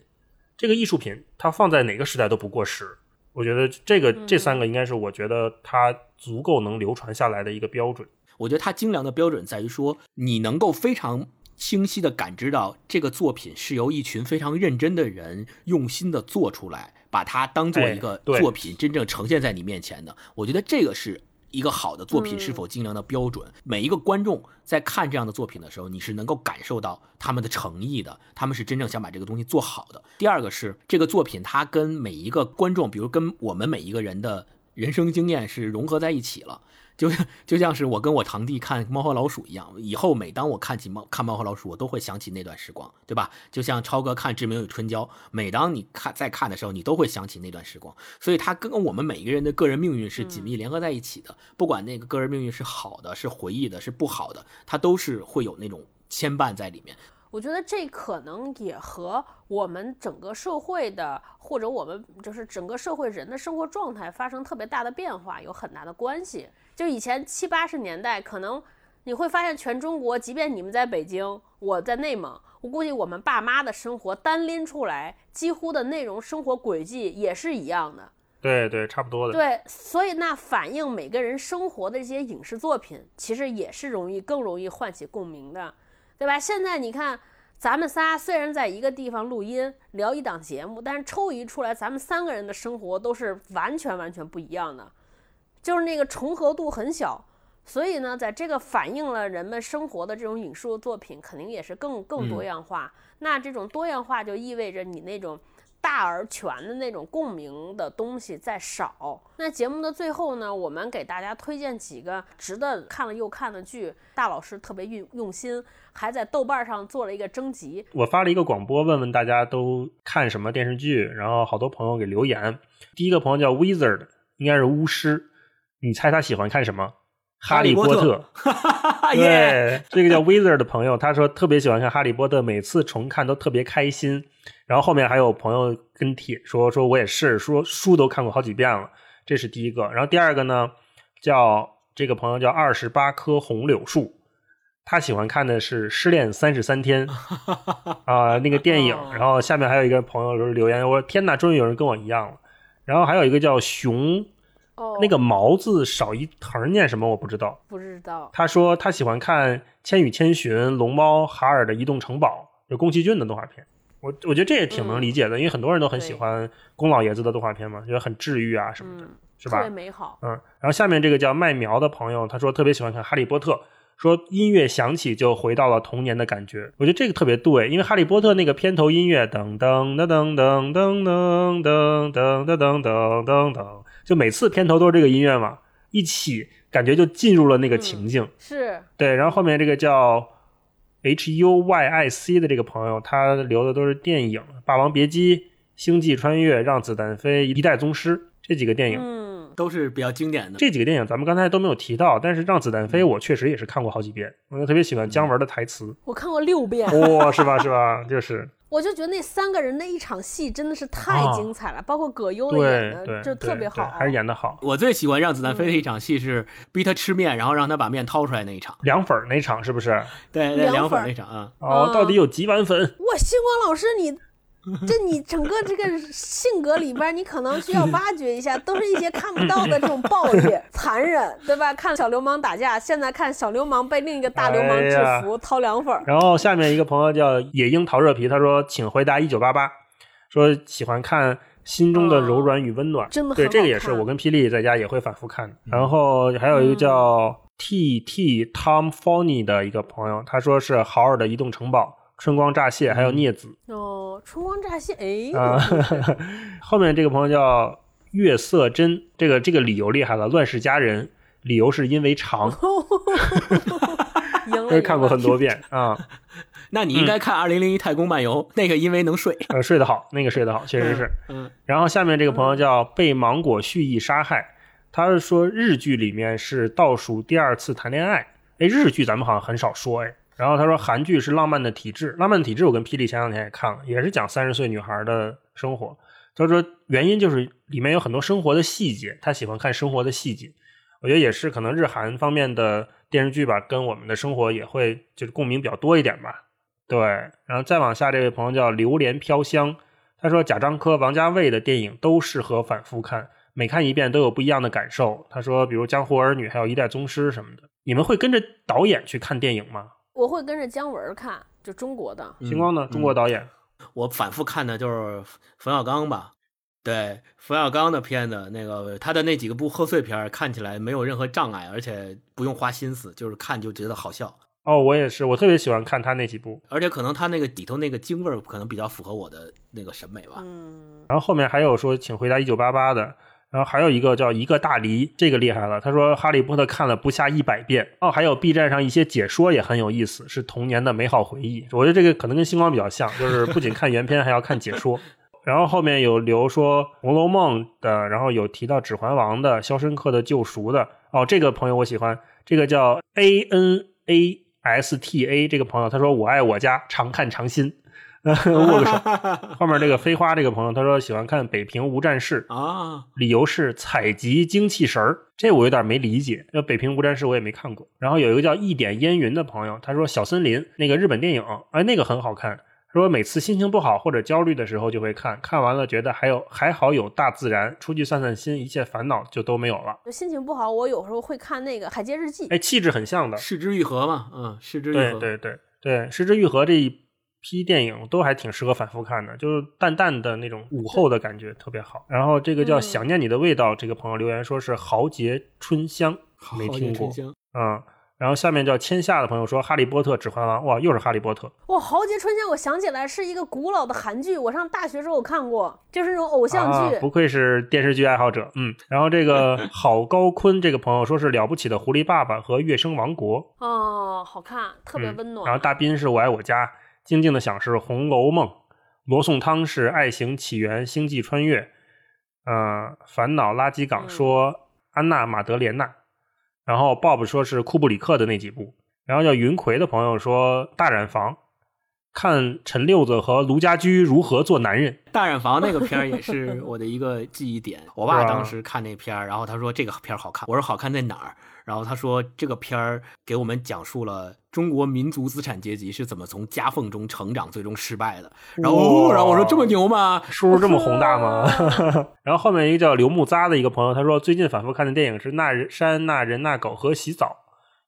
这个艺术品它放在哪个时代都不过时。我觉得这个这三个应该是我觉得它足够能流传下来的一个标准。我觉得它精良的标准在于说，你能够非常清晰的感知到这个作品是由一群非常认真的人用心的做出来，把它当做一个作品真正呈现在你面前的。我觉得这个是一个好的作品嗯是否精良的标准。每一个观众在看这样的作品的时候，你是能够感受到他们的诚意的，他们是真正想把这个东西做好的。第二个是这个作品，它跟每一个观众，比如跟我们每一个人的人生经验是融合在一起了。就就像是我跟我堂弟看《猫和老鼠》一样，以后每当我看起猫看《猫和老鼠》，我都会想起那段时光，对吧？就像超哥看《志明与春娇》，每当你看在看的时候，你都会想起那段时光。所以它跟我们每一个人的个人命运是紧密联合在一起的，不管那个个人命运是好的、是回忆的、是不好的，它都是会有那种牵绊在里面。我觉得这可能也和我们整个社会的，或者我们就是整个社会人的生活状态发生特别大的变化有很大的关系。就以前七八十年代，可能你会发现全中国，即便你们在北京，我在内蒙，我估计我们爸妈的生活单拎出来，几乎的内容、生活轨迹也是一样的。对对，差不多的。对，所以那反映每个人生活的这些影视作品，其实也是容易更容易唤起共鸣的，对吧？现在你看，咱们仨虽然在一个地方录音聊一档节目，但是抽离出来，咱们三个人的生活都是完全完全不一样的，就是那个重合度很小。所以呢，在这个反映了人们生活的这种影视作品，肯定也是更更多样化。那这种多样化就意味着你那种大而全的那种共鸣的东西在少。那节目的最后呢，我们给大家推荐几个值得看了又看的剧。大老师特别用用心，还在豆瓣上做了一个征集。我发了一个广播，问问大家都看什么电视剧，然后好多朋友给留言。第一个朋友叫 Wizard，应该是巫师，你猜他喜欢看什么？哈利波特。耶！对，这个叫 Wizard 的朋友，他说特别喜欢看《哈利波特》，每次重看都特别开心。然后后面还有朋友跟帖说，说我也是，说书都看过好几遍了。这是第一个。然后第二个呢，叫这个朋友叫二十八棵红柳树，他喜欢看的是《失恋三十三天》啊、那个电影。哦然后下面还有一个朋友就是留言，我说天哪，终于有人跟我一样了。然后还有一个叫熊，哦，那个毛字少一横念什么我不知道。不知道。他说他喜欢看《千与千寻》《龙猫哈尔的移动城堡》，就宫崎骏的动画片。我我觉得这也挺能理解的，因为很多人都很喜欢宫老爷子的动画片嘛，觉得很治愈啊什么的。嗯是吧特别？美好。嗯，然后下面这个叫麦苗的朋友，他说特别喜欢看《哈利波特》，说音乐响起就回到了童年的感觉。我觉得这个特别对，因为《哈利波特》那个片头音乐噔噔噔噔噔噔噔噔噔噔噔噔噔噔，就每次片头都是这个音乐嘛，一起感觉就进入了那个情境。是，对，然后后面这个叫 H U Y I C 的这个朋友，他留的都是电影，《霸王别姬》《星际穿越》《让子弹飞》《一代宗师》这几个电影。嗯，都是比较经典的。这几个电影咱们刚才都没有提到，但是《让子弹飞》我确实也是看过好几遍，我就特别喜欢姜文的台词，我看过六遍，哇、是吧？是吧？就是 我就觉得那三个人那一场戏真的是太啊精彩了，包括葛优的演的，就特别好，还是演的好。我最喜欢让子弹飞的一场戏是逼他吃面，然后让他把面掏出来那一场。凉粉儿那场是不是？对对，凉粉凉粉那场啊，哦，嗯到底有几碗粉？哇，星光老师你。这你整个这个性格里边，你可能需要挖掘一下，都是一些看不到的这种暴力、残忍，对吧？看小流氓打架，现在看小流氓被另一个大流氓制服，掏凉粉儿。然后下面一个朋友叫野樱桃热皮，他说：“请回答一九八八，说喜欢看心中的柔软与温暖。对，真的对这个也是我跟霹雳在家也会反复看的。然后还有一个叫 T T Tom Fonny 的一个朋友，他说是豪尔的移动城堡、春光乍泄，还有镊子。哦，春光乍泄，哎，啊，后面这个朋友叫月色真，这个这个理由厉害了，乱世佳人，理由是因为长，赢了，这看过很多遍啊，那你应该看《二零零一太空漫游》，那个因为能睡。呃，睡得好，那个睡得好，确实是。嗯，然后下面这个朋友叫被芒果蓄意杀害，他是说日剧里面是倒数第二次谈恋爱，哎，日剧咱们好像很少说哎。然后他说韩剧是浪漫的体质，浪漫的体质我跟霹雳前两天也看了，也是讲三十岁女孩的生活。他说原因就是里面有很多生活的细节，他喜欢看生活的细节。我觉得也是可能日韩方面的电视剧吧，跟我们的生活也会就是共鸣比较多一点吧。对，然后再往下这位朋友叫榴莲飘香，他说贾樟柯、王家卫的电影都适合反复看，每看一遍都有不一样的感受。他说，比如《江湖儿女》还有《一代宗师》什么的，你们会跟着导演去看电影吗？我会跟着姜文看，就中国的。星光呢？中国导演我反复看的就是冯小刚吧。对，冯小刚的片子，那个他的那几个部贺岁片看起来没有任何障碍，而且不用花心思，就是看就觉得好笑。哦，我也是，我特别喜欢看他那几部。而且可能他那个里头那个京味儿，可能比较符合我的那个审美吧。嗯，然后后面还有说，请回答一九八八的，然后还有一个叫一个大梨，这个厉害了。他说《哈利波特》看了不下一百遍。哦，还有 B 站上一些解说也很有意思，是童年的美好回忆。我觉得这个可能跟星光比较像，就是不仅看原片，还要看解说。然后后面有留说《红楼梦》的，然后有提到《指环王》的，《肖申克的救赎》的。哦，这个朋友我喜欢，这个叫 A N A S T A 这个朋友，他说我爱我家，常看常新。握个手。后面这个飞花这个朋友，他说喜欢看《北平无战事》，啊，理由是采集精气神儿。这我有点没理解，那《北平无战事》我也没看过。然后有一个叫一点烟云的朋友，他说《小森林》那个日本电影，哎，那个很好看。他说每次心情不好或者焦虑的时候就会看，看完了觉得还有还好有大自然，出去散散心，一切烦恼就都没有了。就心情不好，我有时候会看那个《海街日记》。哎，气质很像的。失之愈合嘛，嗯，失之愈合。对对对对，《失之愈合》这一批电影都还挺适合反复看的，就是淡淡的那种午后的感觉特别好。然后这个叫嗯想念你的味道，这个朋友留言说是豪杰春香，没听过嗯，然后下面叫千夏的朋友说《哈利波特》《指环王》，哇，又是哈利波特。哇，《豪杰春香》，我想起来是一个古老的韩剧，我上大学时候有看过，就是那种偶像剧。啊，不愧是电视剧爱好者。嗯，然后这个 郝高坤这个朋友说是了不起的狐狸爸爸和月升王国，哦，好看，特别嗯温暖。然后大斌是我爱我家，静静的想是红楼梦，罗宋汤是爱情起源，星际穿越，呃，烦恼垃圾港嗯说安娜马德莲娜，然后 Bob 说是库布里克的那几部，然后叫云葵的朋友说大染坊，看陈六子和卢家驹如何做男人。大染坊那个片儿也是 我的一个记忆点。我爸当时看那片儿，然后他说这个片儿好看，我说好看在哪儿？然后他说这个片儿给我们讲述了中国民族资产阶级是怎么从夹缝中成长，最终失败的。然后，哦然后我说这么牛吗？叔叔这么宏大吗？然后后面一个叫刘木扎的一个朋友，他说最近反复看的电影是《那山那人那狗和洗澡》，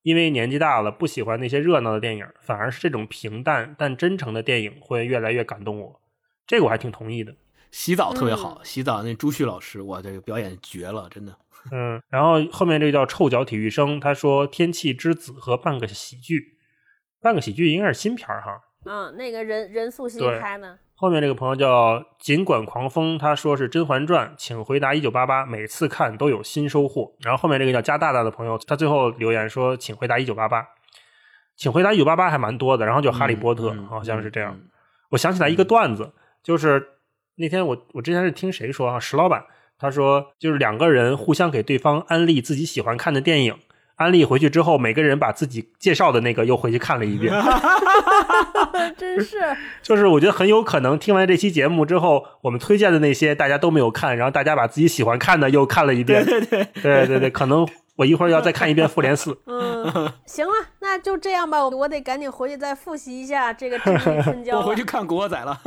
因为年纪大了，不喜欢那些热闹的电影，反而是这种平淡但真诚的电影会越来越感动我。这个我还挺同意的。洗澡特别好，嗯洗澡那朱旭老师，哇，这个表演绝了，真的。嗯，然后后面这个叫臭脚体育生，他说《天气之子》和半个喜剧，半个喜剧应该是新片儿哈。嗯，那个任任素汐对拍的，后面这个朋友叫尽管狂风，他说是《甄嬛传》，请回答一九八八，每次看都有新收获。然后后面这个叫加大大的朋友，他最后留言说，请回答一九八八，请回答一九八八还蛮多的。然后就哈利波特，嗯好像是这样。嗯我想起来一个段子，就是那天我我之前是听谁说啊，石老板他说，就是两个人互相给对方安利自己喜欢看的电影，安利回去之后，每个人把自己介绍的那个又回去看了一遍。真是就是我觉得很有可能听完这期节目之后，我们推荐的那些大家都没有看，然后大家把自己喜欢看的又看了一遍。对对，对对对，可能我一会儿要再看一遍《复联四》。嗯，行了，那就这样吧，我得赶紧回去再复习一下这个《智力春 娇》。我回去看《古惑仔》了。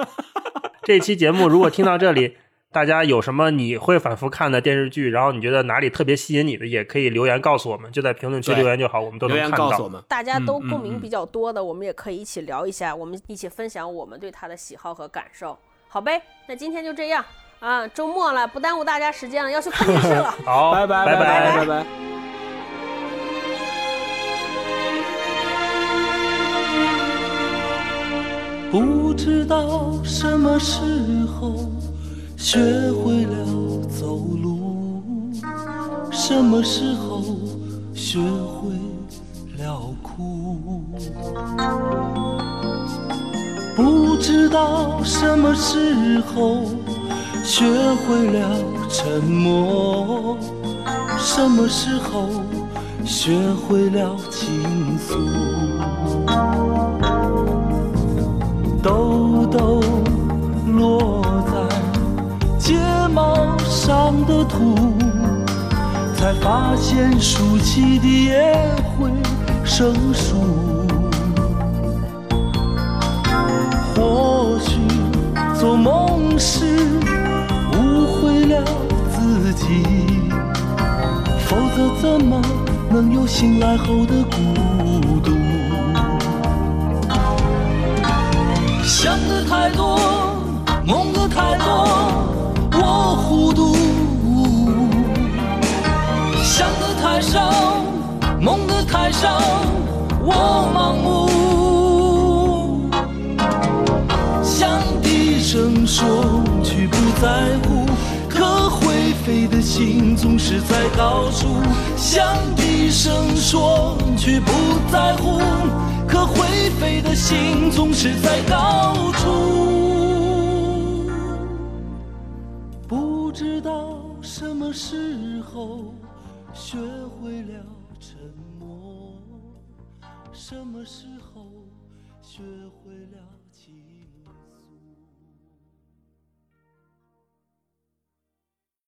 这期节目如果听到这里，大家有什么你会反复看的电视剧，然后你觉得哪里特别吸引你的，也可以留言告诉我们，就在评论区留言就好，我们都留能看到。言告诉我们，大家都共鸣比较多的，我们也可以一起聊一下，我们一起分享我们对他的喜好和感受，好呗？那今天就这样啊，周末了，不耽误大家时间了，要去看电视了。好，拜拜拜拜拜拜。不知道什么时候学会了走路，什么时候学会了哭。不知道什么时候学会了沉默，什么时候学会了倾诉。豆豆上的土，才发现竖起的也会生疏。或许做梦时误会了自己，否则怎么能有醒来后的孤独？想的太多，梦的太多，我糊涂；想的太少，梦的太少，我盲目。想低声说，却不在乎，可会飞的心总是在高处。想低声说，却不在乎，可会飞的心总是在高处。时候学会了沉默，什么时候学会了。